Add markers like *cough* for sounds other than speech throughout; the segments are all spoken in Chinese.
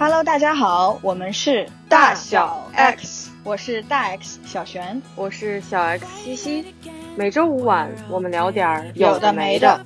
Hello，大家好，我们是大小 X，我是大 X 小璇，我是小 X 西西。每周五晚，我们聊点儿有的没的。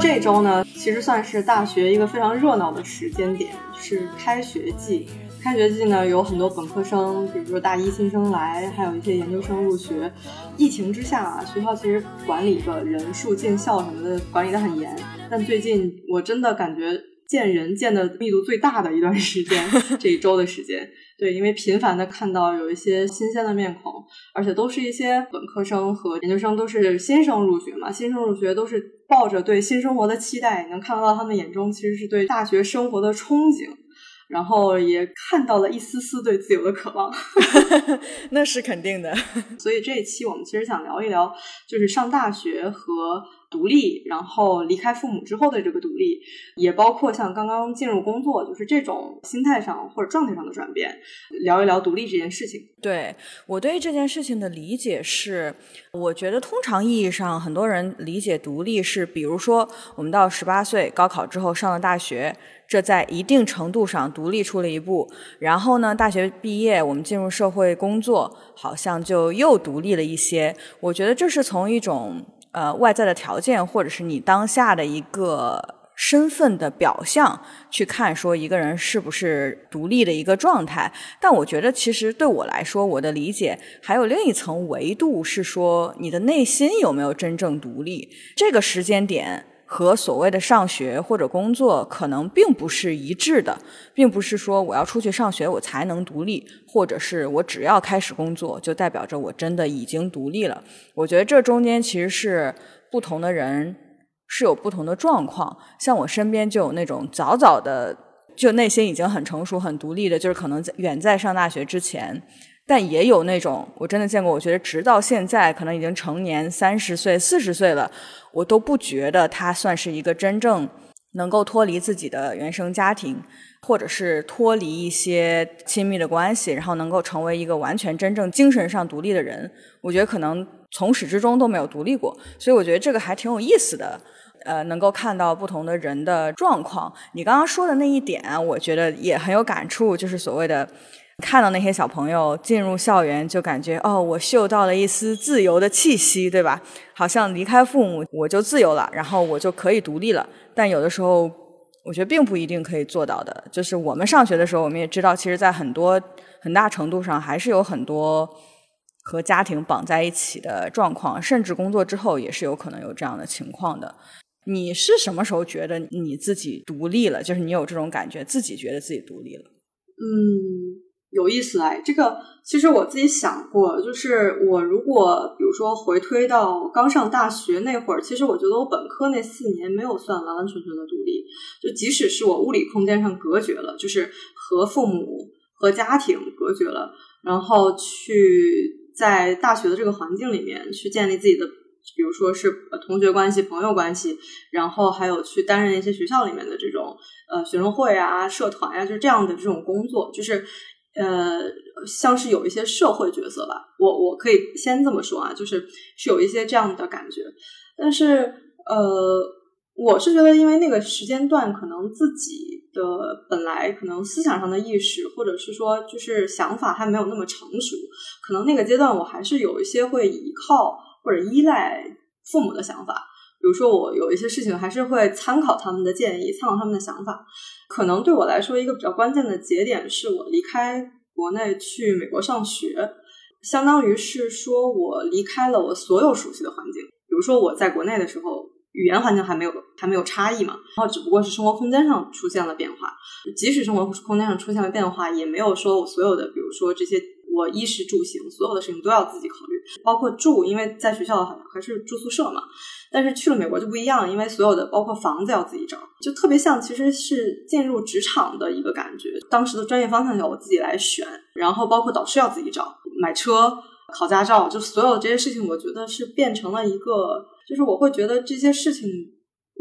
这周呢，其实算是大学一个非常热闹的时间点，是开学季。开学季呢，有很多本科生，比如说大一新生来，还有一些研究生入学。疫情之下啊，学校其实管理的人数、进校什么的管理的很严。但最近我真的感觉见人见的密度最大的一段时间，*laughs* 这一周的时间。对，因为频繁的看到有一些新鲜的面孔，而且都是一些本科生和研究生，都是新生入学嘛。新生入学都是抱着对新生活的期待，能看到他们眼中其实是对大学生活的憧憬。然后也看到了一丝丝对自由的渴望，*laughs* *laughs* 那是肯定的。*laughs* 所以这一期我们其实想聊一聊，就是上大学和独立，然后离开父母之后的这个独立，也包括像刚刚进入工作，就是这种心态上或者状态上的转变，聊一聊独立这件事情。对我对这件事情的理解是，我觉得通常意义上很多人理解独立是，比如说我们到十八岁高考之后上了大学。这在一定程度上独立出了一步，然后呢，大学毕业，我们进入社会工作，好像就又独立了一些。我觉得这是从一种呃外在的条件，或者是你当下的一个身份的表象去看，说一个人是不是独立的一个状态。但我觉得，其实对我来说，我的理解还有另一层维度，是说你的内心有没有真正独立。这个时间点。和所谓的上学或者工作可能并不是一致的，并不是说我要出去上学我才能独立，或者是我只要开始工作就代表着我真的已经独立了。我觉得这中间其实是不同的人是有不同的状况。像我身边就有那种早早的就内心已经很成熟、很独立的，就是可能在远在上大学之前。但也有那种我真的见过，我觉得直到现在可能已经成年三十岁、四十岁了，我都不觉得他算是一个真正能够脱离自己的原生家庭，或者是脱离一些亲密的关系，然后能够成为一个完全真正精神上独立的人。我觉得可能从始至终都没有独立过，所以我觉得这个还挺有意思的。呃，能够看到不同的人的状况。你刚刚说的那一点，我觉得也很有感触，就是所谓的。看到那些小朋友进入校园，就感觉哦，我嗅到了一丝自由的气息，对吧？好像离开父母我就自由了，然后我就可以独立了。但有的时候，我觉得并不一定可以做到的。就是我们上学的时候，我们也知道，其实，在很多很大程度上，还是有很多和家庭绑在一起的状况，甚至工作之后也是有可能有这样的情况的。你是什么时候觉得你自己独立了？就是你有这种感觉，自己觉得自己独立了？嗯。有意思哎，这个其实我自己想过，就是我如果比如说回推到刚上大学那会儿，其实我觉得我本科那四年没有算完完全全的独立，就即使是我物理空间上隔绝了，就是和父母和家庭隔绝了，然后去在大学的这个环境里面去建立自己的，比如说是同学关系、朋友关系，然后还有去担任一些学校里面的这种呃学生会啊、社团呀，就这样的这种工作，就是。呃，像是有一些社会角色吧，我我可以先这么说啊，就是是有一些这样的感觉，但是呃，我是觉得，因为那个时间段可能自己的本来可能思想上的意识，或者是说就是想法还没有那么成熟，可能那个阶段我还是有一些会依靠或者依赖父母的想法，比如说我有一些事情还是会参考他们的建议，参考他们的想法。可能对我来说，一个比较关键的节点是我离开国内去美国上学，相当于是说我离开了我所有熟悉的环境。比如说我在国内的时候，语言环境还没有还没有差异嘛，然后只不过是生活空间上出现了变化。即使生活空间上出现了变化，也没有说我所有的，比如说这些我衣食住行所有的事情都要自己考虑，包括住，因为在学校好像还是住宿舍嘛。但是去了美国就不一样，因为所有的包括房子要自己找，就特别像其实是进入职场的一个感觉。当时的专业方向要我自己来选，然后包括导师要自己找，买车、考驾照，就所有这些事情，我觉得是变成了一个，就是我会觉得这些事情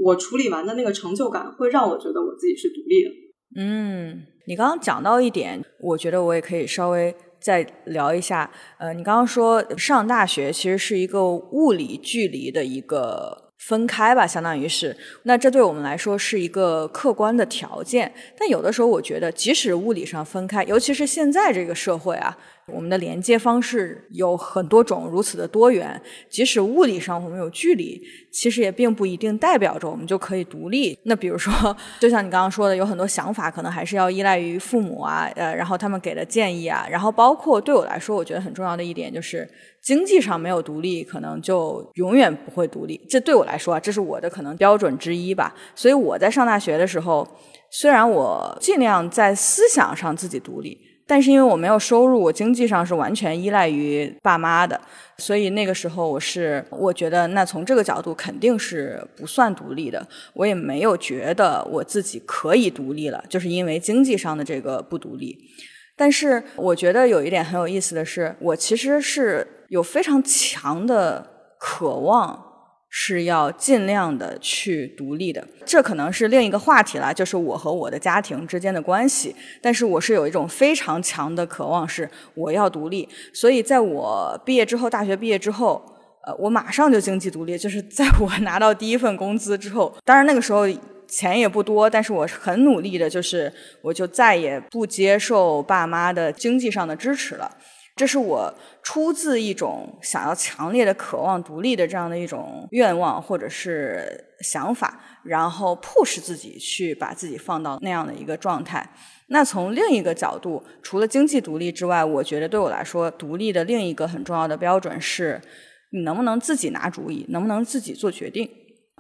我处理完的那个成就感，会让我觉得我自己是独立的。嗯，你刚刚讲到一点，我觉得我也可以稍微。再聊一下，呃，你刚刚说上大学其实是一个物理距离的一个分开吧，相当于是，那这对我们来说是一个客观的条件。但有的时候，我觉得即使物理上分开，尤其是现在这个社会啊，我们的连接方式有很多种，如此的多元。即使物理上我们有距离，其实也并不一定代表着我们就可以独立。那比如说，*laughs* 就像你刚刚说的，有很多想法可能还是要依赖于父母啊，呃，然后他们给的建议啊，然后包括对我来说，我觉得很重要的一点就是。经济上没有独立，可能就永远不会独立。这对我来说啊，这是我的可能标准之一吧。所以我在上大学的时候，虽然我尽量在思想上自己独立，但是因为我没有收入，我经济上是完全依赖于爸妈的。所以那个时候，我是我觉得，那从这个角度肯定是不算独立的。我也没有觉得我自己可以独立了，就是因为经济上的这个不独立。但是我觉得有一点很有意思的是，我其实是有非常强的渴望，是要尽量的去独立的。这可能是另一个话题了，就是我和我的家庭之间的关系。但是我是有一种非常强的渴望，是我要独立。所以在我毕业之后，大学毕业之后，呃，我马上就经济独立，就是在我拿到第一份工资之后。当然那个时候。钱也不多，但是我很努力的，就是我就再也不接受爸妈的经济上的支持了。这是我出自一种想要强烈的渴望独立的这样的一种愿望或者是想法，然后迫使自己去把自己放到那样的一个状态。那从另一个角度，除了经济独立之外，我觉得对我来说，独立的另一个很重要的标准是，你能不能自己拿主意，能不能自己做决定。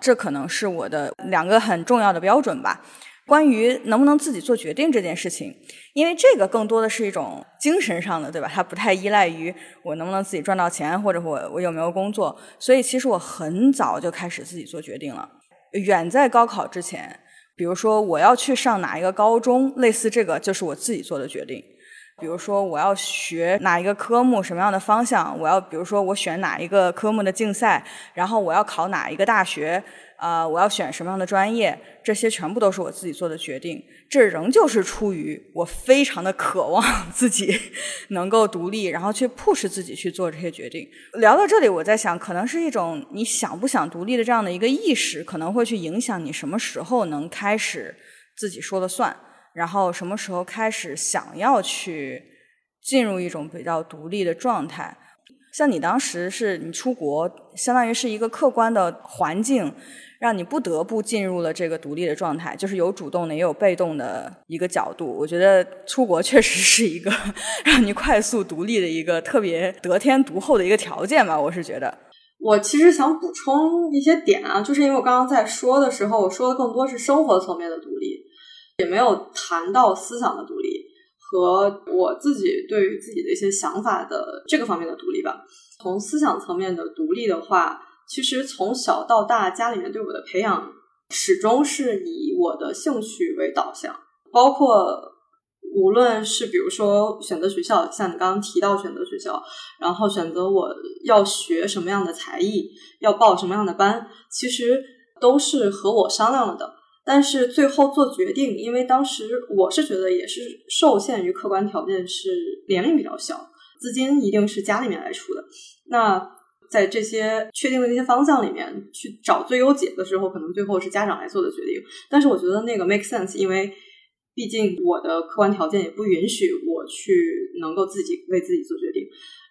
这可能是我的两个很重要的标准吧。关于能不能自己做决定这件事情，因为这个更多的是一种精神上的，对吧？它不太依赖于我能不能自己赚到钱，或者我我有没有工作。所以其实我很早就开始自己做决定了。远在高考之前，比如说我要去上哪一个高中，类似这个就是我自己做的决定。比如说我要学哪一个科目，什么样的方向？我要比如说我选哪一个科目的竞赛，然后我要考哪一个大学，啊，我要选什么样的专业？这些全部都是我自己做的决定。这仍旧是出于我非常的渴望 *laughs* 自己 *laughs* 能够独立，然后去迫使自己去做这些决定。聊到这里，我在想，可能是一种你想不想独立的这样的一个意识，可能会去影响你什么时候能开始自己说了算。然后什么时候开始想要去进入一种比较独立的状态？像你当时是你出国，相当于是一个客观的环境，让你不得不进入了这个独立的状态，就是有主动的也有被动的一个角度。我觉得出国确实是一个 *laughs* 让你快速独立的一个特别得天独厚的一个条件吧。我是觉得，我其实想补充一些点啊，就是因为我刚刚在说的时候，我说的更多是生活层面的独立。也没有谈到思想的独立和我自己对于自己的一些想法的这个方面的独立吧。从思想层面的独立的话，其实从小到大家里面对我的培养始终是以我的兴趣为导向，包括无论是比如说选择学校，像你刚刚提到选择学校，然后选择我要学什么样的才艺，要报什么样的班，其实都是和我商量了的。但是最后做决定，因为当时我是觉得也是受限于客观条件，是年龄比较小，资金一定是家里面来出的。那在这些确定的这些方向里面去找最优解的时候，可能最后是家长来做的决定。但是我觉得那个 make sense，因为毕竟我的客观条件也不允许我去能够自己为自己做决定。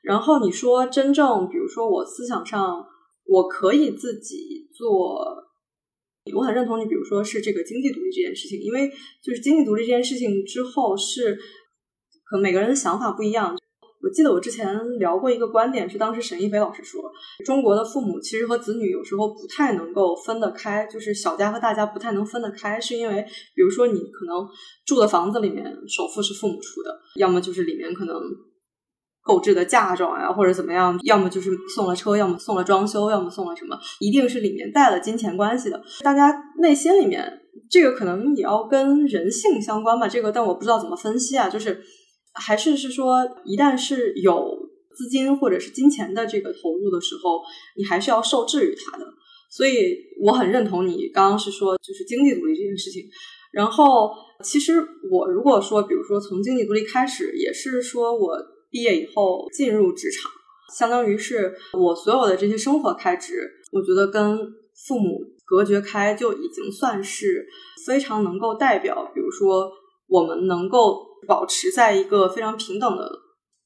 然后你说真正，比如说我思想上我可以自己做。我很认同你，比如说是这个经济独立这件事情，因为就是经济独立这件事情之后，是可能每个人的想法不一样。我记得我之前聊过一个观点，是当时沈一飞老师说，中国的父母其实和子女有时候不太能够分得开，就是小家和大家不太能分得开，是因为比如说你可能住的房子里面首付是父母出的，要么就是里面可能。购置的嫁妆呀，或者怎么样，要么就是送了车，要么送了装修，要么送了什么，一定是里面带了金钱关系的。大家内心里面，这个可能也要跟人性相关吧。这个，但我不知道怎么分析啊。就是还是是说，一旦是有资金或者是金钱的这个投入的时候，你还是要受制于它的。所以我很认同你刚刚是说，就是经济独立这件事情。然后，其实我如果说，比如说从经济独立开始，也是说我。毕业以后进入职场，相当于是我所有的这些生活开支，我觉得跟父母隔绝开，就已经算是非常能够代表，比如说我们能够保持在一个非常平等的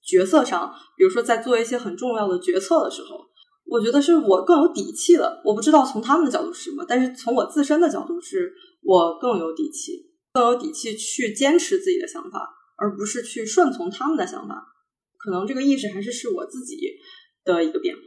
角色上，比如说在做一些很重要的决策的时候，我觉得是我更有底气了。我不知道从他们的角度是什么，但是从我自身的角度，是我更有底气，更有底气去坚持自己的想法，而不是去顺从他们的想法。可能这个意识还是是我自己的一个变化。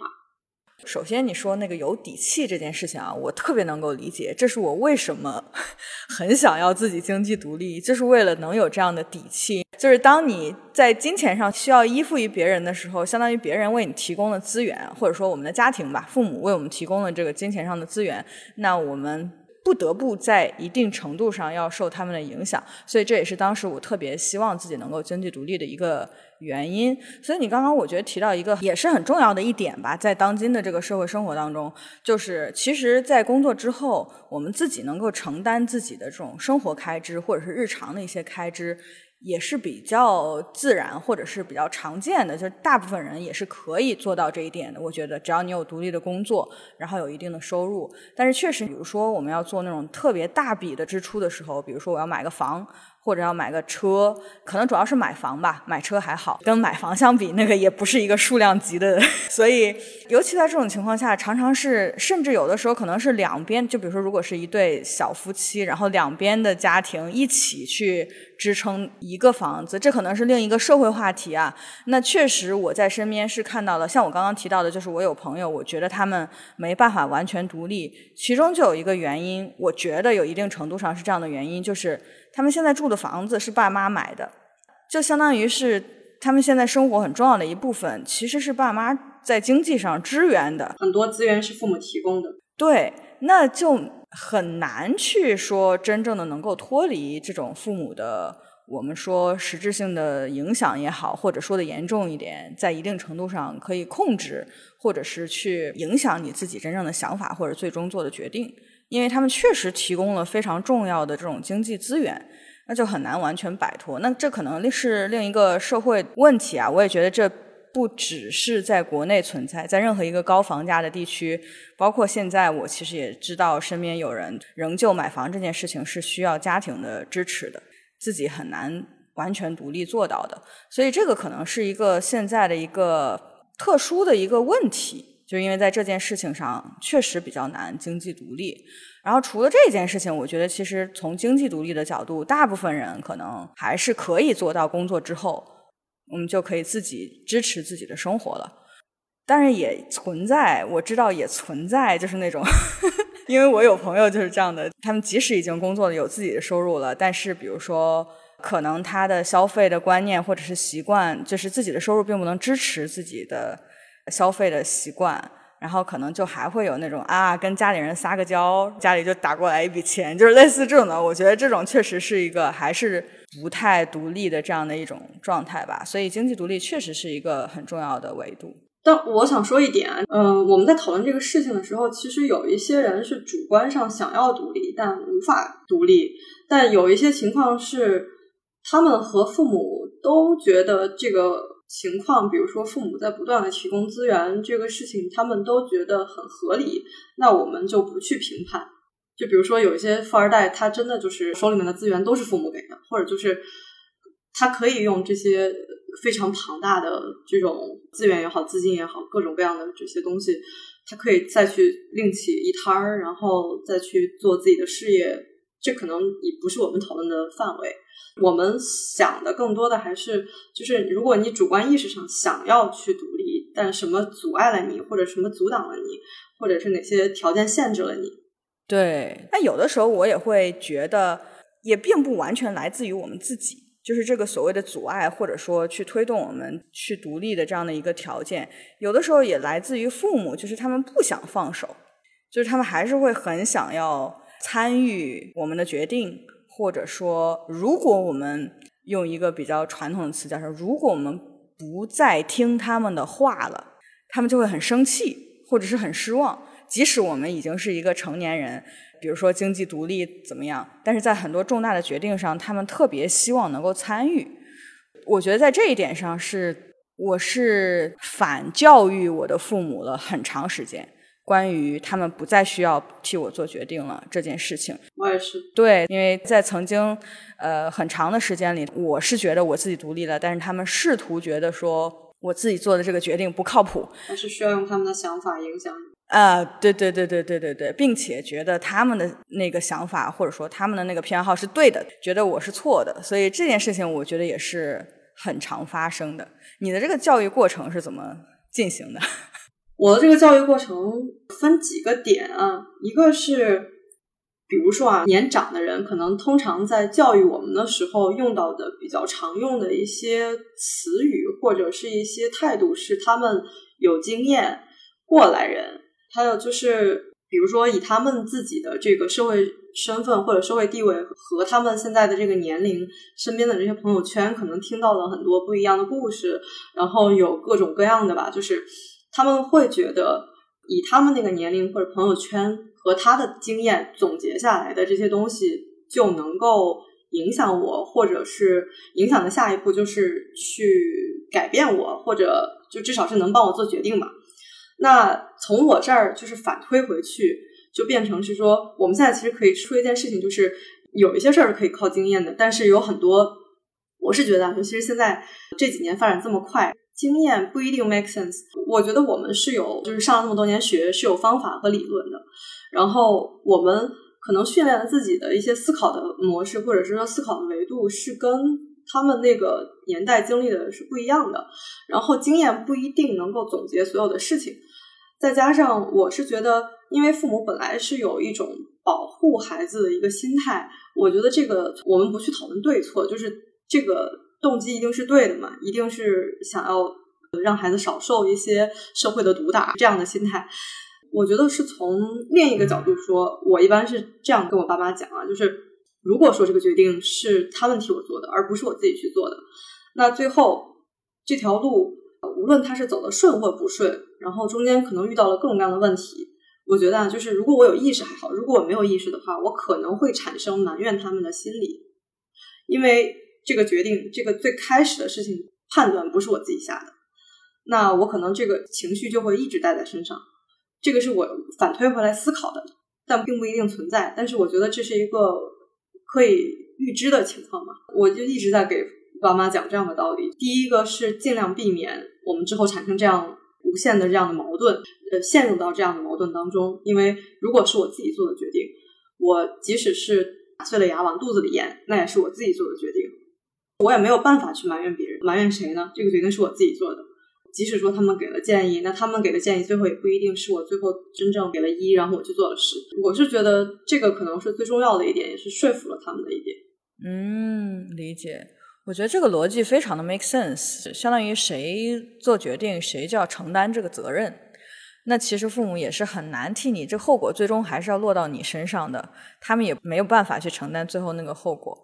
首先，你说那个有底气这件事情啊，我特别能够理解。这是我为什么 *laughs* 很想要自己经济独立，就是为了能有这样的底气。就是当你在金钱上需要依附于别人的时候，相当于别人为你提供了资源，或者说我们的家庭吧，父母为我们提供了这个金钱上的资源，那我们。不得不在一定程度上要受他们的影响，所以这也是当时我特别希望自己能够经济独立的一个原因。所以你刚刚我觉得提到一个也是很重要的一点吧，在当今的这个社会生活当中，就是其实，在工作之后，我们自己能够承担自己的这种生活开支或者是日常的一些开支。也是比较自然，或者是比较常见的，就是大部分人也是可以做到这一点的。我觉得，只要你有独立的工作，然后有一定的收入，但是确实，比如说我们要做那种特别大笔的支出的时候，比如说我要买个房。或者要买个车，可能主要是买房吧，买车还好，跟买房相比，那个也不是一个数量级的。*laughs* 所以，尤其在这种情况下，常常是，甚至有的时候可能是两边，就比如说，如果是一对小夫妻，然后两边的家庭一起去支撑一个房子，这可能是另一个社会话题啊。那确实，我在身边是看到了，像我刚刚提到的，就是我有朋友，我觉得他们没办法完全独立，其中就有一个原因，我觉得有一定程度上是这样的原因，就是。他们现在住的房子是爸妈买的，就相当于是他们现在生活很重要的一部分，其实是爸妈在经济上支援的。很多资源是父母提供的。对，那就很难去说真正的能够脱离这种父母的，我们说实质性的影响也好，或者说的严重一点，在一定程度上可以控制，或者是去影响你自己真正的想法或者最终做的决定。因为他们确实提供了非常重要的这种经济资源，那就很难完全摆脱。那这可能是另一个社会问题啊！我也觉得这不只是在国内存在，在任何一个高房价的地区，包括现在，我其实也知道身边有人仍旧买房这件事情是需要家庭的支持的，自己很难完全独立做到的。所以这个可能是一个现在的一个特殊的一个问题。就因为在这件事情上确实比较难经济独立，然后除了这件事情，我觉得其实从经济独立的角度，大部分人可能还是可以做到工作之后，我们就可以自己支持自己的生活了。但是也存在，我知道也存在，就是那种，*laughs* 因为我有朋友就是这样的，他们即使已经工作了，有自己的收入了，但是比如说可能他的消费的观念或者是习惯，就是自己的收入并不能支持自己的。消费的习惯，然后可能就还会有那种啊，跟家里人撒个娇，家里就打过来一笔钱，就是类似这种的。我觉得这种确实是一个还是不太独立的这样的一种状态吧。所以经济独立确实是一个很重要的维度。但我想说一点，嗯，我们在讨论这个事情的时候，其实有一些人是主观上想要独立，但无法独立；但有一些情况是，他们和父母都觉得这个。情况，比如说父母在不断的提供资源，这个事情他们都觉得很合理，那我们就不去评判。就比如说有一些富二代，他真的就是手里面的资源都是父母给的，或者就是他可以用这些非常庞大的这种资源也好、资金也好、各种各样的这些东西，他可以再去另起一摊儿，然后再去做自己的事业。这可能也不是我们讨论的范围。我们想的更多的还是，就是如果你主观意识上想要去独立，但什么阻碍了你，或者什么阻挡了你，或者是哪些条件限制了你？对，那有的时候我也会觉得，也并不完全来自于我们自己，就是这个所谓的阻碍，或者说去推动我们去独立的这样的一个条件，有的时候也来自于父母，就是他们不想放手，就是他们还是会很想要参与我们的决定。或者说，如果我们用一个比较传统的词叫说，如果我们不再听他们的话了，他们就会很生气，或者是很失望。即使我们已经是一个成年人，比如说经济独立怎么样，但是在很多重大的决定上，他们特别希望能够参与。我觉得在这一点上，是我是反教育我的父母了很长时间。关于他们不再需要替我做决定了这件事情。我也是，对，因为在曾经呃很长的时间里，我是觉得我自己独立了，但是他们试图觉得说我自己做的这个决定不靠谱，还是需要用他们的想法影响你。啊，对对对对对对对，并且觉得他们的那个想法或者说他们的那个偏好是对的，觉得我是错的，所以这件事情我觉得也是很常发生的。你的这个教育过程是怎么进行的？我的这个教育过程分几个点啊，一个是，比如说啊，年长的人可能通常在教育我们的时候用到的比较常用的一些词语或者是一些态度，是他们有经验过来人。还有就是，比如说以他们自己的这个社会身份或者社会地位和他们现在的这个年龄，身边的这些朋友圈，可能听到了很多不一样的故事，然后有各种各样的吧，就是他们会觉得以他们那个年龄或者朋友圈和他的经验总结下来的这些东西，就能够影响我，或者是影响的下一步就是去改变我，或者就至少是能帮我做决定吧。那从我这儿就是反推回去，就变成是说，我们现在其实可以说一件事情，就是有一些事儿是可以靠经验的，但是有很多，我是觉得，尤其是现在这几年发展这么快，经验不一定 make sense。我觉得我们是有，就是上了那么多年学，是有方法和理论的，然后我们可能训练了自己的一些思考的模式，或者是说思考的维度是跟。他们那个年代经历的是不一样的，然后经验不一定能够总结所有的事情。再加上，我是觉得，因为父母本来是有一种保护孩子的一个心态，我觉得这个我们不去讨论对错，就是这个动机一定是对的嘛，一定是想要让孩子少受一些社会的毒打这样的心态。我觉得是从另一个角度说，我一般是这样跟我爸妈讲啊，就是。如果说这个决定是他们替我做的，而不是我自己去做的，那最后这条路无论他是走的顺或不顺，然后中间可能遇到了各种各样的问题，我觉得啊，就是如果我有意识还好，如果我没有意识的话，我可能会产生埋怨他们的心理，因为这个决定，这个最开始的事情判断不是我自己下的，那我可能这个情绪就会一直带在身上，这个是我反推回来思考的，但并不一定存在，但是我觉得这是一个。可以预知的情况嘛？我就一直在给爸妈讲这样的道理。第一个是尽量避免我们之后产生这样无限的这样的矛盾，呃，陷入到这样的矛盾当中。因为如果是我自己做的决定，我即使是打碎了牙往肚子里咽，那也是我自己做的决定，我也没有办法去埋怨别人。埋怨谁呢？这个决定是我自己做的。即使说他们给了建议，那他们给的建议最后也不一定是我最后真正给了一，然后我去做了十。我是觉得这个可能是最重要的一点，也是说服了他们的一点。嗯，理解。我觉得这个逻辑非常的 make sense，相当于谁做决定，谁就要承担这个责任。那其实父母也是很难替你，这后果最终还是要落到你身上的，他们也没有办法去承担最后那个后果。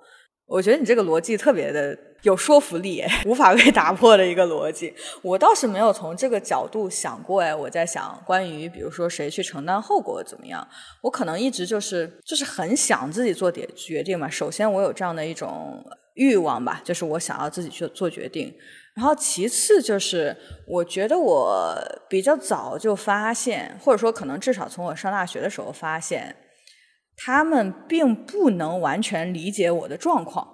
我觉得你这个逻辑特别的有说服力，*laughs* 无法被打破的一个逻辑。我倒是没有从这个角度想过，哎，我在想关于比如说谁去承担后果怎么样，我可能一直就是就是很想自己做点决定嘛。首先我有这样的一种欲望吧，就是我想要自己去做决定。然后其次就是我觉得我比较早就发现，或者说可能至少从我上大学的时候发现。他们并不能完全理解我的状况。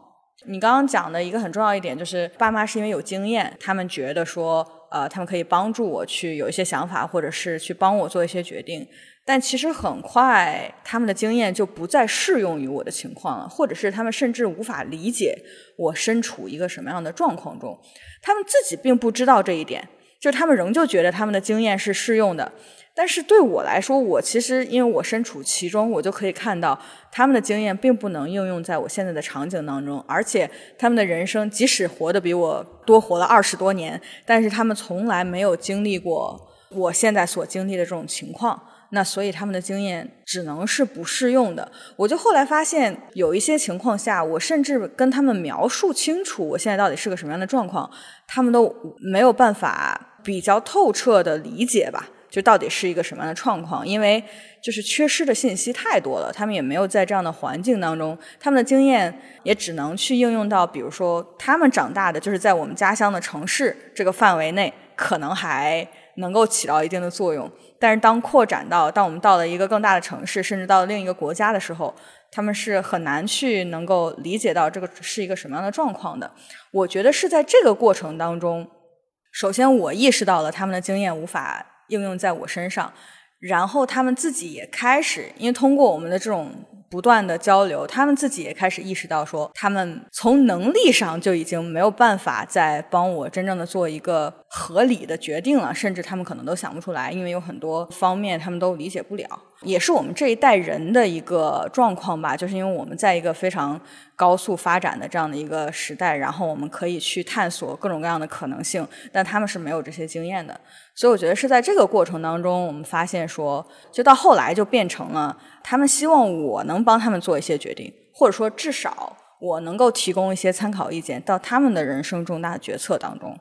你刚刚讲的一个很重要一点就是，爸妈是因为有经验，他们觉得说，呃，他们可以帮助我去有一些想法，或者是去帮我做一些决定。但其实很快，他们的经验就不再适用于我的情况了，或者是他们甚至无法理解我身处一个什么样的状况中。他们自己并不知道这一点，就是他们仍旧觉得他们的经验是适用的。但是对我来说，我其实因为我身处其中，我就可以看到他们的经验并不能应用在我现在的场景当中，而且他们的人生即使活得比我多活了二十多年，但是他们从来没有经历过我现在所经历的这种情况，那所以他们的经验只能是不适用的。我就后来发现，有一些情况下，我甚至跟他们描述清楚我现在到底是个什么样的状况，他们都没有办法比较透彻的理解吧。就到底是一个什么样的状况？因为就是缺失的信息太多了，他们也没有在这样的环境当中，他们的经验也只能去应用到，比如说他们长大的就是在我们家乡的城市这个范围内，可能还能够起到一定的作用。但是当扩展到当我们到了一个更大的城市，甚至到了另一个国家的时候，他们是很难去能够理解到这个是一个什么样的状况的。我觉得是在这个过程当中，首先我意识到了他们的经验无法应用在我身上，然后他们自己也开始，因为通过我们的这种。不断的交流，他们自己也开始意识到，说他们从能力上就已经没有办法再帮我真正的做一个合理的决定了，甚至他们可能都想不出来，因为有很多方面他们都理解不了。也是我们这一代人的一个状况吧，就是因为我们在一个非常高速发展的这样的一个时代，然后我们可以去探索各种各样的可能性，但他们是没有这些经验的。所以我觉得是在这个过程当中，我们发现说，就到后来就变成了他们希望我能帮他们做一些决定，或者说至少我能够提供一些参考意见到他们的人生重大决策当中。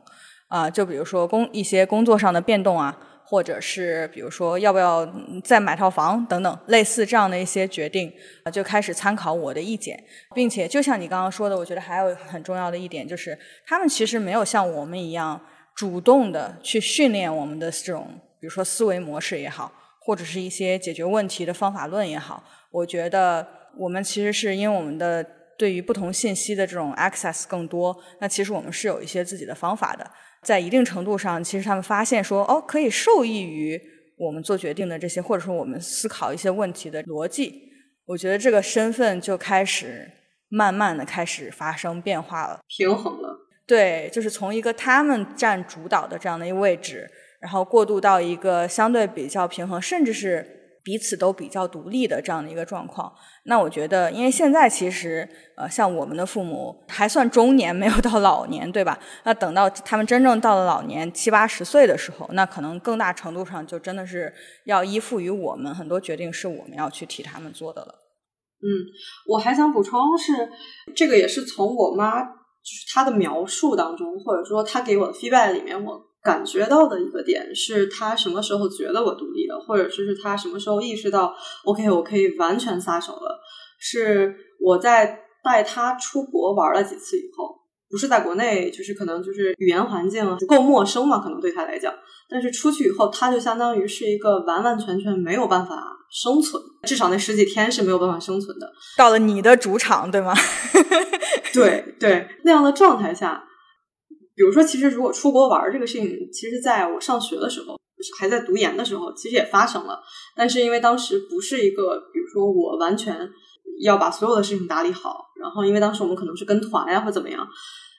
啊，就比如说工一些工作上的变动啊。或者是比如说要不要再买套房等等，类似这样的一些决定啊，就开始参考我的意见，并且就像你刚刚说的，我觉得还有很重要的一点就是，他们其实没有像我们一样主动的去训练我们的这种，比如说思维模式也好，或者是一些解决问题的方法论也好。我觉得我们其实是因为我们的对于不同信息的这种 access 更多，那其实我们是有一些自己的方法的。在一定程度上，其实他们发现说，哦，可以受益于我们做决定的这些，或者说我们思考一些问题的逻辑。我觉得这个身份就开始慢慢的开始发生变化了，平衡了。对，就是从一个他们占主导的这样的一个位置，然后过渡到一个相对比较平衡，甚至是。彼此都比较独立的这样的一个状况，那我觉得，因为现在其实，呃，像我们的父母还算中年，没有到老年，对吧？那等到他们真正到了老年七八十岁的时候，那可能更大程度上就真的是要依附于我们，很多决定是我们要去替他们做的了。嗯，我还想补充是，这个也是从我妈就是她的描述当中，或者说她给我的 feedback 里面，我。感觉到的一个点是他什么时候觉得我独立了，或者就是他什么时候意识到 OK 我可以完全撒手了。是我在带他出国玩了几次以后，不是在国内，就是可能就是语言环境不够陌生嘛，可能对他来讲。但是出去以后，他就相当于是一个完完全全没有办法生存，至少那十几天是没有办法生存的。到了你的主场，对吗？*laughs* 对对，那样的状态下。比如说，其实如果出国玩这个事情，其实在我上学的时候，还在读研的时候，其实也发生了。但是因为当时不是一个，比如说我完全要把所有的事情打理好，然后因为当时我们可能是跟团呀或怎么样。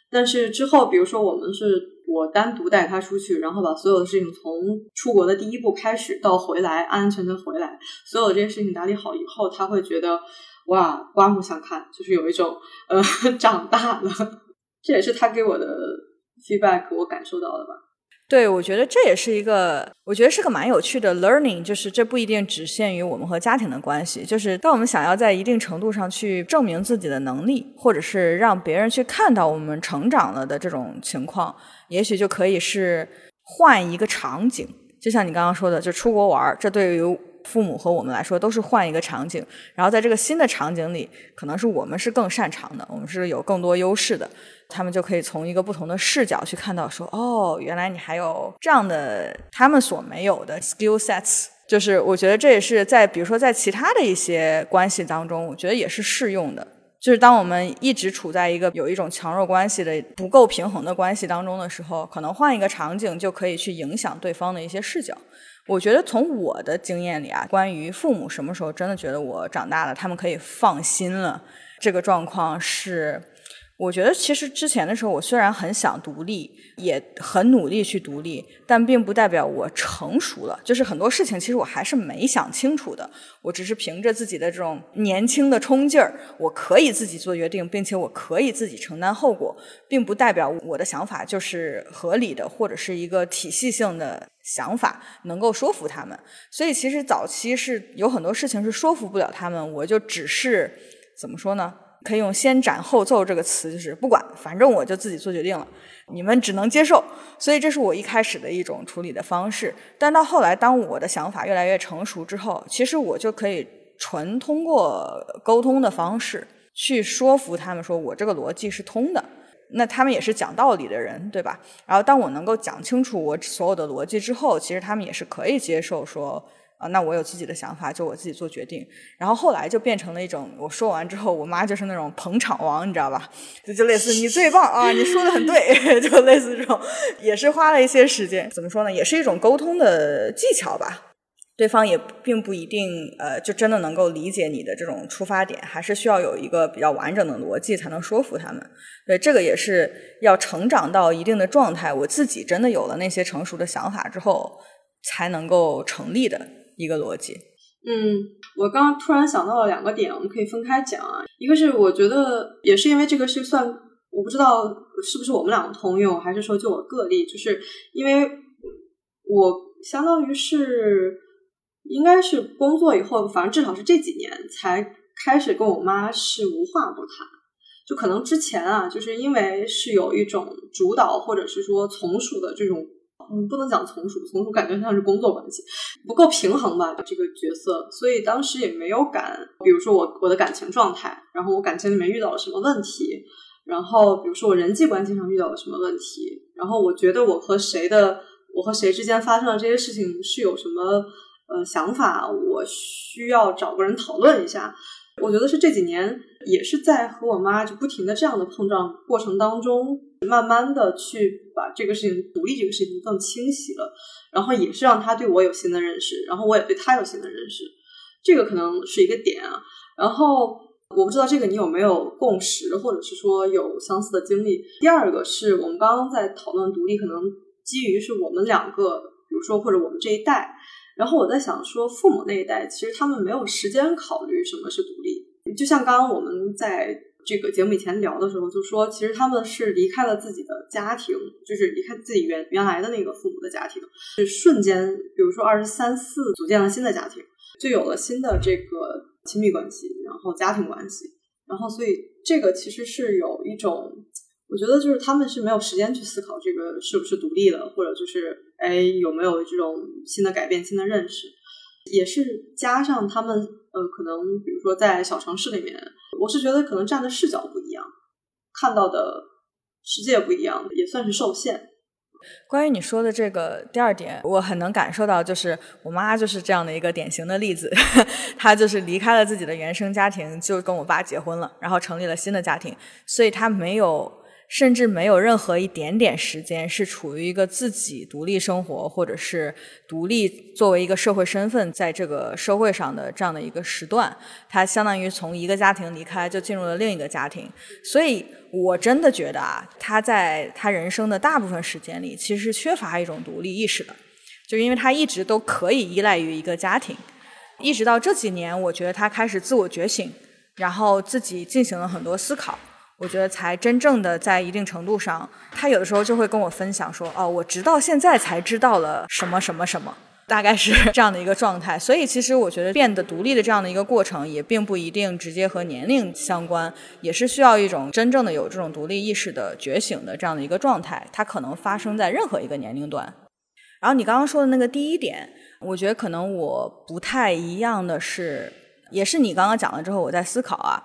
但是之后，比如说我们是我单独带他出去，然后把所有的事情从出国的第一步开始到回来安安全全回来，所有这些事情打理好以后，他会觉得哇，刮目相看，就是有一种呃 *laughs* 长大了。*laughs* 这也是他给我的。Feedback 我感受到了吧？对，我觉得这也是一个，我觉得是个蛮有趣的 learning。就是这不一定只限于我们和家庭的关系。就是当我们想要在一定程度上去证明自己的能力，或者是让别人去看到我们成长了的这种情况，也许就可以是换一个场景。就像你刚刚说的，就出国玩，这对于父母和我们来说都是换一个场景。然后在这个新的场景里，可能是我们是更擅长的，我们是有更多优势的。他们就可以从一个不同的视角去看到，说哦，原来你还有这样的他们所没有的 skill sets。就是我觉得这也是在比如说在其他的一些关系当中，我觉得也是适用的。就是当我们一直处在一个有一种强弱关系的不够平衡的关系当中的时候，可能换一个场景就可以去影响对方的一些视角。我觉得从我的经验里啊，关于父母什么时候真的觉得我长大了，他们可以放心了，这个状况是。我觉得其实之前的时候，我虽然很想独立，也很努力去独立，但并不代表我成熟了。就是很多事情，其实我还是没想清楚的。我只是凭着自己的这种年轻的冲劲儿，我可以自己做决定，并且我可以自己承担后果，并不代表我的想法就是合理的，或者是一个体系性的想法能够说服他们。所以其实早期是有很多事情是说服不了他们，我就只是怎么说呢？可以用“先斩后奏”这个词，就是不管，反正我就自己做决定了，你们只能接受。所以这是我一开始的一种处理的方式。但到后来，当我的想法越来越成熟之后，其实我就可以纯通过沟通的方式去说服他们，说我这个逻辑是通的。那他们也是讲道理的人，对吧？然后当我能够讲清楚我所有的逻辑之后，其实他们也是可以接受说。啊，那我有自己的想法，就我自己做决定。然后后来就变成了一种，我说完之后，我妈就是那种捧场王，你知道吧？就就类似你最棒啊，你说的很对，*laughs* 就类似这种，也是花了一些时间。怎么说呢？也是一种沟通的技巧吧。对方也并不一定呃，就真的能够理解你的这种出发点，还是需要有一个比较完整的逻辑才能说服他们。对，这个也是要成长到一定的状态，我自己真的有了那些成熟的想法之后，才能够成立的。一个逻辑，嗯，我刚刚突然想到了两个点，我们可以分开讲啊。一个是我觉得也是因为这个是算，我不知道是不是我们两个通用，还是说就我个例，就是因为我相当于是应该是工作以后，反正至少是这几年才开始跟我妈是无话不谈，就可能之前啊，就是因为是有一种主导或者是说从属的这种。嗯，不能讲从属，从属感觉像是工作关系，不够平衡吧？这个角色，所以当时也没有敢，比如说我我的感情状态，然后我感情里面遇到了什么问题，然后比如说我人际关系上遇到了什么问题，然后我觉得我和谁的，我和谁之间发生的这些事情是有什么呃想法，我需要找个人讨论一下。我觉得是这几年也是在和我妈就不停的这样的碰撞过程当中。慢慢的去把这个事情独立这个事情更清晰了，然后也是让他对我有新的认识，然后我也对他有新的认识，这个可能是一个点啊。然后我不知道这个你有没有共识，或者是说有相似的经历。第二个是我们刚刚在讨论独立，可能基于是我们两个，比如说或者我们这一代，然后我在想说父母那一代其实他们没有时间考虑什么是独立，就像刚刚我们在。这个节目以前聊的时候就说，其实他们是离开了自己的家庭，就是离开自己原原来的那个父母的家庭，是瞬间，比如说二十三四组建了新的家庭，就有了新的这个亲密关系，然后家庭关系，然后所以这个其实是有一种，我觉得就是他们是没有时间去思考这个是不是独立了，或者就是哎有没有这种新的改变、新的认识，也是加上他们呃可能比如说在小城市里面。我是觉得可能站的视角不一样，看到的世界不一样，也算是受限。关于你说的这个第二点，我很能感受到，就是我妈就是这样的一个典型的例子，*laughs* 她就是离开了自己的原生家庭，就跟我爸结婚了，然后成立了新的家庭，所以她没有。甚至没有任何一点点时间是处于一个自己独立生活，或者是独立作为一个社会身份在这个社会上的这样的一个时段。他相当于从一个家庭离开，就进入了另一个家庭。所以我真的觉得啊，他在他人生的大部分时间里，其实是缺乏一种独立意识的，就因为他一直都可以依赖于一个家庭，一直到这几年，我觉得他开始自我觉醒，然后自己进行了很多思考。我觉得才真正的在一定程度上，他有的时候就会跟我分享说：“哦，我直到现在才知道了什么什么什么，大概是这样的一个状态。”所以，其实我觉得变得独立的这样的一个过程，也并不一定直接和年龄相关，也是需要一种真正的有这种独立意识的觉醒的这样的一个状态。它可能发生在任何一个年龄段。然后你刚刚说的那个第一点，我觉得可能我不太一样的是，也是你刚刚讲了之后，我在思考啊。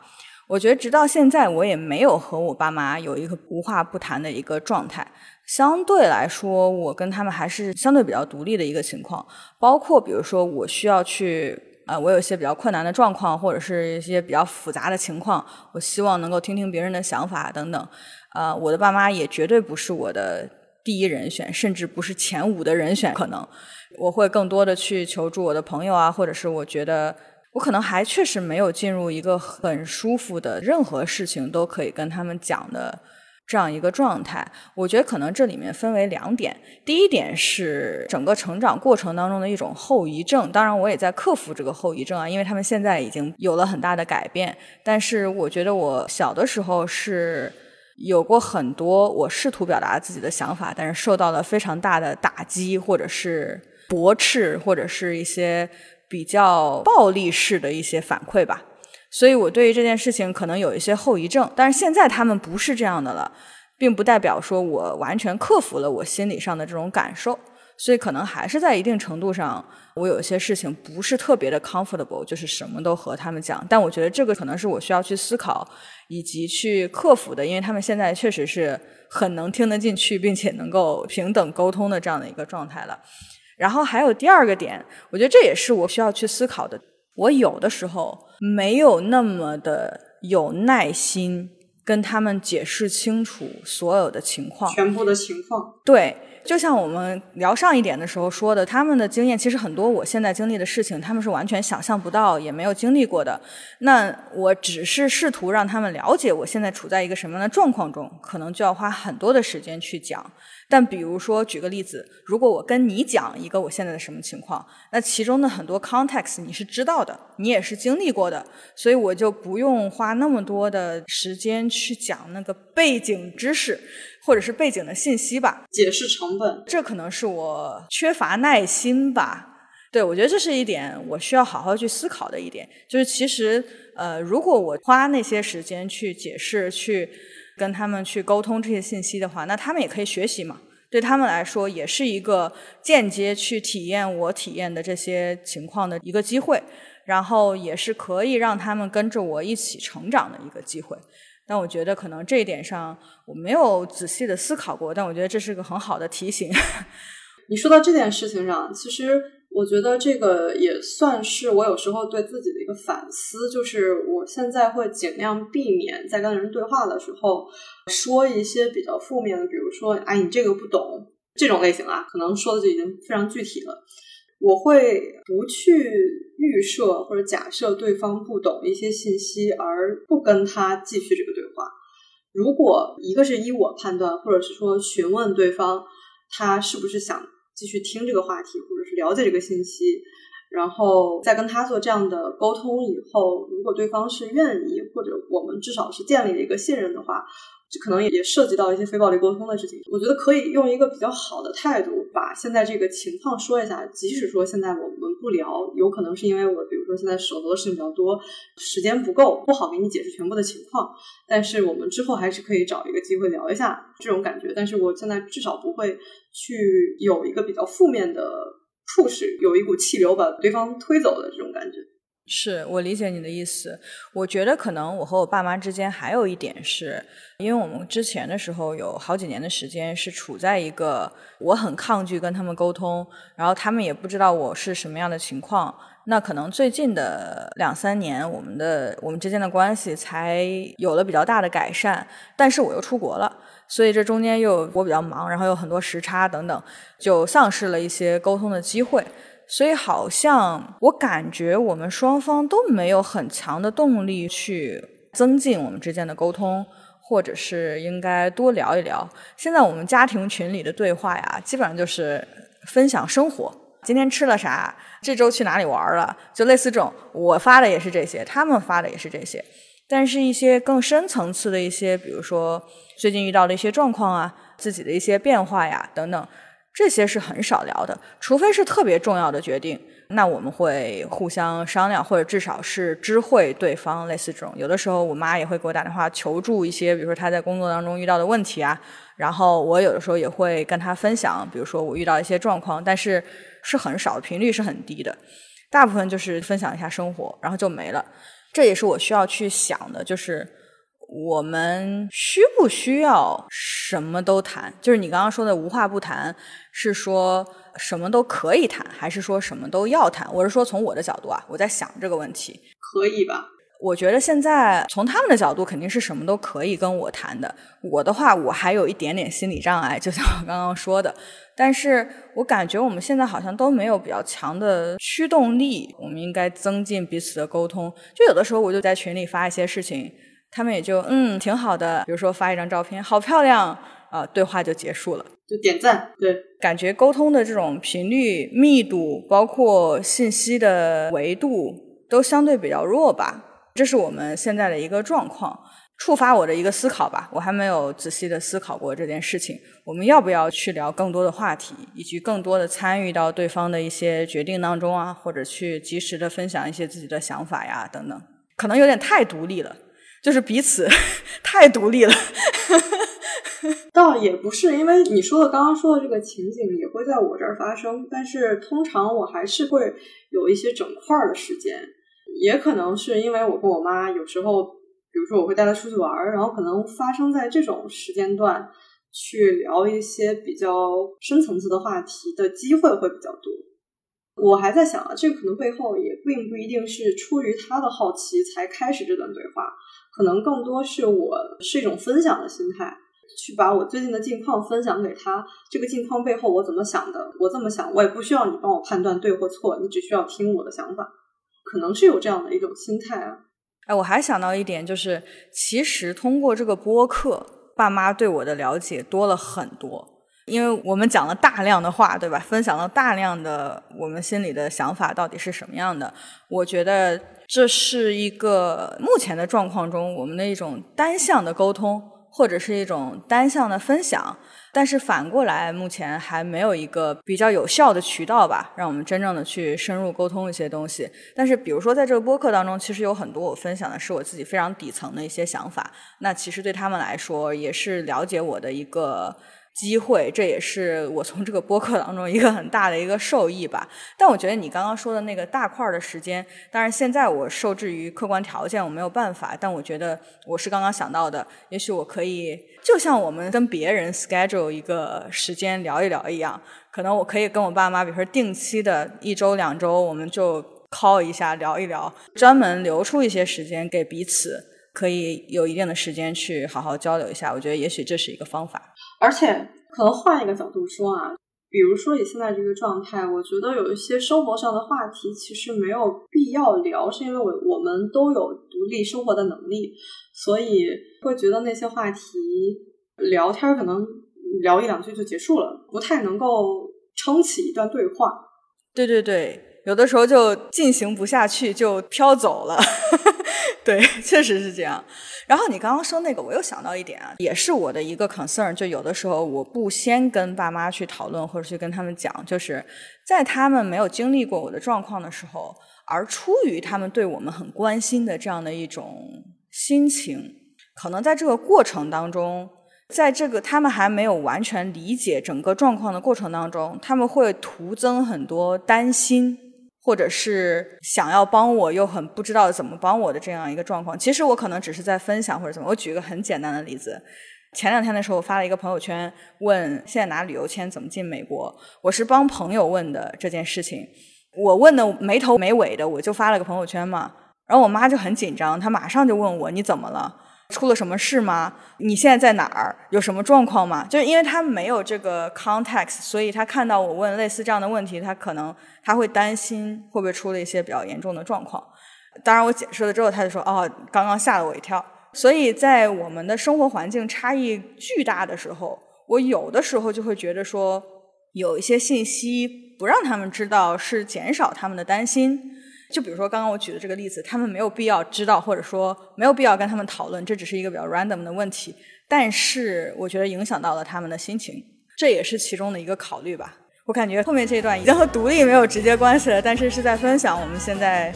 我觉得直到现在，我也没有和我爸妈有一个无话不谈的一个状态。相对来说，我跟他们还是相对比较独立的一个情况。包括比如说，我需要去，呃，我有一些比较困难的状况，或者是一些比较复杂的情况，我希望能够听听别人的想法等等。呃，我的爸妈也绝对不是我的第一人选，甚至不是前五的人选。可能我会更多的去求助我的朋友啊，或者是我觉得。我可能还确实没有进入一个很舒服的，任何事情都可以跟他们讲的这样一个状态。我觉得可能这里面分为两点，第一点是整个成长过程当中的一种后遗症，当然我也在克服这个后遗症啊，因为他们现在已经有了很大的改变。但是我觉得我小的时候是有过很多我试图表达自己的想法，但是受到了非常大的打击，或者是驳斥，或者是一些。比较暴力式的一些反馈吧，所以我对于这件事情可能有一些后遗症。但是现在他们不是这样的了，并不代表说我完全克服了我心理上的这种感受。所以可能还是在一定程度上，我有一些事情不是特别的 comfortable，就是什么都和他们讲。但我觉得这个可能是我需要去思考以及去克服的，因为他们现在确实是很能听得进去，并且能够平等沟通的这样的一个状态了。然后还有第二个点，我觉得这也是我需要去思考的。我有的时候没有那么的有耐心跟他们解释清楚所有的情况，全部的情况。对。就像我们聊上一点的时候说的，他们的经验其实很多，我现在经历的事情，他们是完全想象不到，也没有经历过的。那我只是试图让他们了解我现在处在一个什么样的状况中，可能就要花很多的时间去讲。但比如说，举个例子，如果我跟你讲一个我现在的什么情况，那其中的很多 context 你是知道的，你也是经历过的，所以我就不用花那么多的时间去讲那个背景知识或者是背景的信息吧。解释成本，这可能是我缺乏耐心吧。对，我觉得这是一点我需要好好去思考的一点，就是其实呃，如果我花那些时间去解释去。跟他们去沟通这些信息的话，那他们也可以学习嘛。对他们来说，也是一个间接去体验我体验的这些情况的一个机会，然后也是可以让他们跟着我一起成长的一个机会。但我觉得可能这一点上我没有仔细的思考过，但我觉得这是个很好的提醒。*laughs* 你说到这件事情上，其实。我觉得这个也算是我有时候对自己的一个反思，就是我现在会尽量避免在跟人对话的时候说一些比较负面的，比如说“哎，你这个不懂”这种类型啊，可能说的就已经非常具体了。我会不去预设或者假设对方不懂一些信息，而不跟他继续这个对话。如果一个是依我判断，或者是说询问对方他是不是想。继续听这个话题，或者是了解这个信息，然后再跟他做这样的沟通以后，如果对方是愿意，或者我们至少是建立了一个信任的话。这可能也涉及到一些非暴力沟通的事情，我觉得可以用一个比较好的态度把现在这个情况说一下。即使说现在我们不聊，有可能是因为我，比如说现在手头的事情比较多，时间不够，不好给你解释全部的情况。但是我们之后还是可以找一个机会聊一下这种感觉。但是我现在至少不会去有一个比较负面的促使，有一股气流把对方推走的这种感觉。是我理解你的意思。我觉得可能我和我爸妈之间还有一点是，因为我们之前的时候有好几年的时间是处在一个我很抗拒跟他们沟通，然后他们也不知道我是什么样的情况。那可能最近的两三年，我们的我们之间的关系才有了比较大的改善。但是我又出国了，所以这中间又我比较忙，然后有很多时差等等，就丧失了一些沟通的机会。所以好像我感觉我们双方都没有很强的动力去增进我们之间的沟通，或者是应该多聊一聊。现在我们家庭群里的对话呀，基本上就是分享生活，今天吃了啥，这周去哪里玩了，就类似这种。我发的也是这些，他们发的也是这些。但是，一些更深层次的一些，比如说最近遇到的一些状况啊，自己的一些变化呀，等等。这些是很少聊的，除非是特别重要的决定，那我们会互相商量，或者至少是知会对方。类似这种，有的时候我妈也会给我打电话求助一些，比如说她在工作当中遇到的问题啊，然后我有的时候也会跟她分享，比如说我遇到一些状况，但是是很少，频率是很低的，大部分就是分享一下生活，然后就没了。这也是我需要去想的，就是。我们需不需要什么都谈？就是你刚刚说的无话不谈，是说什么都可以谈，还是说什么都要谈？我是说从我的角度啊，我在想这个问题。可以吧？我觉得现在从他们的角度，肯定是什么都可以跟我谈的。我的话，我还有一点点心理障碍，就像我刚刚说的。但是我感觉我们现在好像都没有比较强的驱动力，我们应该增进彼此的沟通。就有的时候，我就在群里发一些事情。他们也就嗯挺好的，比如说发一张照片，好漂亮啊，对话就结束了，就点赞。对，感觉沟通的这种频率、密度，包括信息的维度，都相对比较弱吧。这是我们现在的一个状况，触发我的一个思考吧。我还没有仔细的思考过这件事情。我们要不要去聊更多的话题，以及更多的参与到对方的一些决定当中啊，或者去及时的分享一些自己的想法呀等等？可能有点太独立了。就是彼此 *laughs* 太独立了。*laughs* 倒也不是，因为你说的刚刚说的这个情景也会在我这儿发生，但是通常我还是会有一些整块儿的时间，也可能是因为我跟我妈有时候，比如说我会带她出去玩儿，然后可能发生在这种时间段去聊一些比较深层次的话题的机会会比较多。我还在想啊，这个可能背后也并不一定是出于他的好奇才开始这段对话，可能更多是我是一种分享的心态。去把我最近的近况分享给他，这个近况背后我怎么想的？我这么想，我也不需要你帮我判断对或错，你只需要听我的想法，可能是有这样的一种心态啊。哎，我还想到一点，就是其实通过这个播客，爸妈对我的了解多了很多，因为我们讲了大量的话，对吧？分享了大量的我们心里的想法到底是什么样的？我觉得这是一个目前的状况中我们的一种单向的沟通。或者是一种单向的分享，但是反过来，目前还没有一个比较有效的渠道吧，让我们真正的去深入沟通一些东西。但是，比如说在这个播客当中，其实有很多我分享的是我自己非常底层的一些想法，那其实对他们来说也是了解我的一个。机会，这也是我从这个播客当中一个很大的一个受益吧。但我觉得你刚刚说的那个大块儿的时间，当然现在我受制于客观条件，我没有办法。但我觉得我是刚刚想到的，也许我可以，就像我们跟别人 schedule 一个时间聊一聊一样，可能我可以跟我爸妈，比如说定期的一周两周，我们就 call 一下聊一聊，专门留出一些时间给彼此，可以有一定的时间去好好交流一下。我觉得也许这是一个方法。而且可能换一个角度说啊，比如说你现在这个状态，我觉得有一些生活上的话题其实没有必要聊，是因为我我们都有独立生活的能力，所以会觉得那些话题聊天可能聊一两句就结束了，不太能够撑起一段对话。对对对，有的时候就进行不下去就飘走了。对，*laughs* 确实是这样。然后你刚刚说那个，我又想到一点啊，也是我的一个 concern，就有的时候我不先跟爸妈去讨论或者去跟他们讲，就是在他们没有经历过我的状况的时候，而出于他们对我们很关心的这样的一种心情，可能在这个过程当中，在这个他们还没有完全理解整个状况的过程当中，他们会徒增很多担心。或者是想要帮我又很不知道怎么帮我的这样一个状况，其实我可能只是在分享或者怎么。我举一个很简单的例子，前两天的时候我发了一个朋友圈，问现在拿旅游签怎么进美国。我是帮朋友问的这件事情，我问的没头没尾的，我就发了个朋友圈嘛。然后我妈就很紧张，她马上就问我你怎么了。出了什么事吗？你现在在哪儿？有什么状况吗？就是因为他没有这个 context，所以他看到我问类似这样的问题，他可能他会担心会不会出了一些比较严重的状况。当然，我解释了之后，他就说：“哦，刚刚吓了我一跳。”所以在我们的生活环境差异巨大的时候，我有的时候就会觉得说，有一些信息不让他们知道，是减少他们的担心。就比如说刚刚我举的这个例子，他们没有必要知道，或者说没有必要跟他们讨论，这只是一个比较 random 的问题。但是我觉得影响到了他们的心情，这也是其中的一个考虑吧。我感觉后面这段已经和独立没有直接关系了，但是是在分享我们现在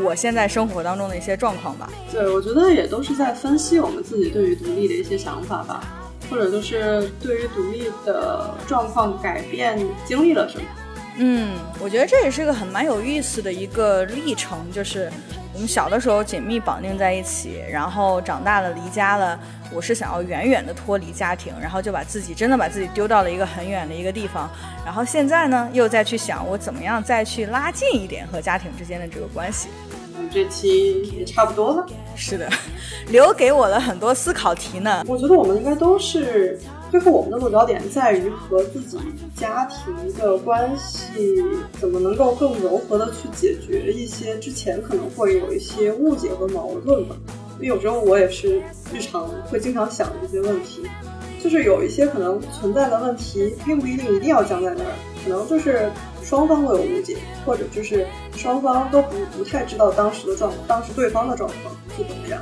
我现在生活当中的一些状况吧。对，我觉得也都是在分析我们自己对于独立的一些想法吧，或者就是对于独立的状况改变经历了什么。嗯，我觉得这也是个很蛮有意思的一个历程，就是我们小的时候紧密绑定在一起，然后长大了离家了，我是想要远远的脱离家庭，然后就把自己真的把自己丢到了一个很远的一个地方，然后现在呢又再去想我怎么样再去拉近一点和家庭之间的这个关系。这期也差不多了，是的，留给我了很多思考题呢。我觉得我们应该都是。最后，我们的落脚点在于和自己家庭的关系怎么能够更柔和的去解决一些之前可能会有一些误解和矛盾吧。因为有时候我也是日常会经常想一些问题，就是有一些可能存在的问题，并不一定一定要僵在那儿，可能就是双方都有误解，或者就是双方都不不太知道当时的状，当时对方的状况是怎么样。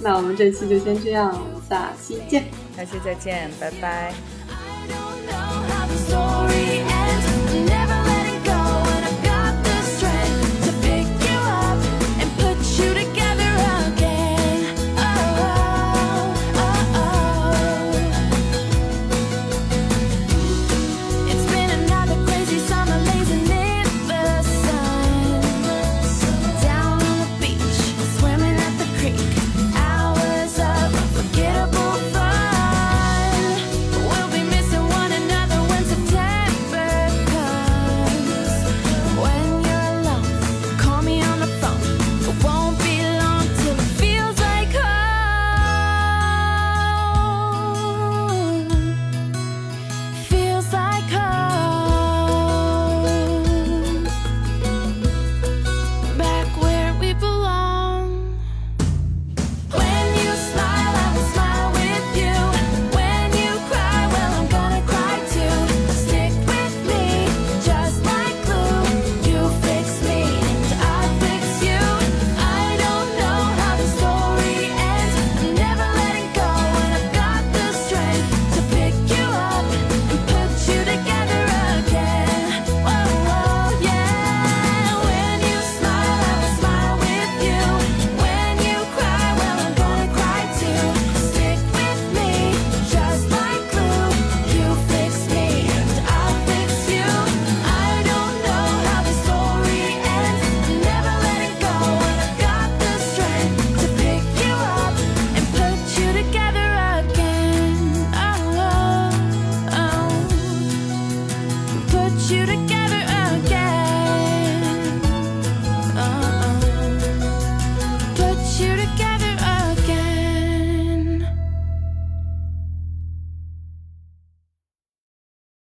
那我们这期就先这样，下期见。下期再见，拜拜。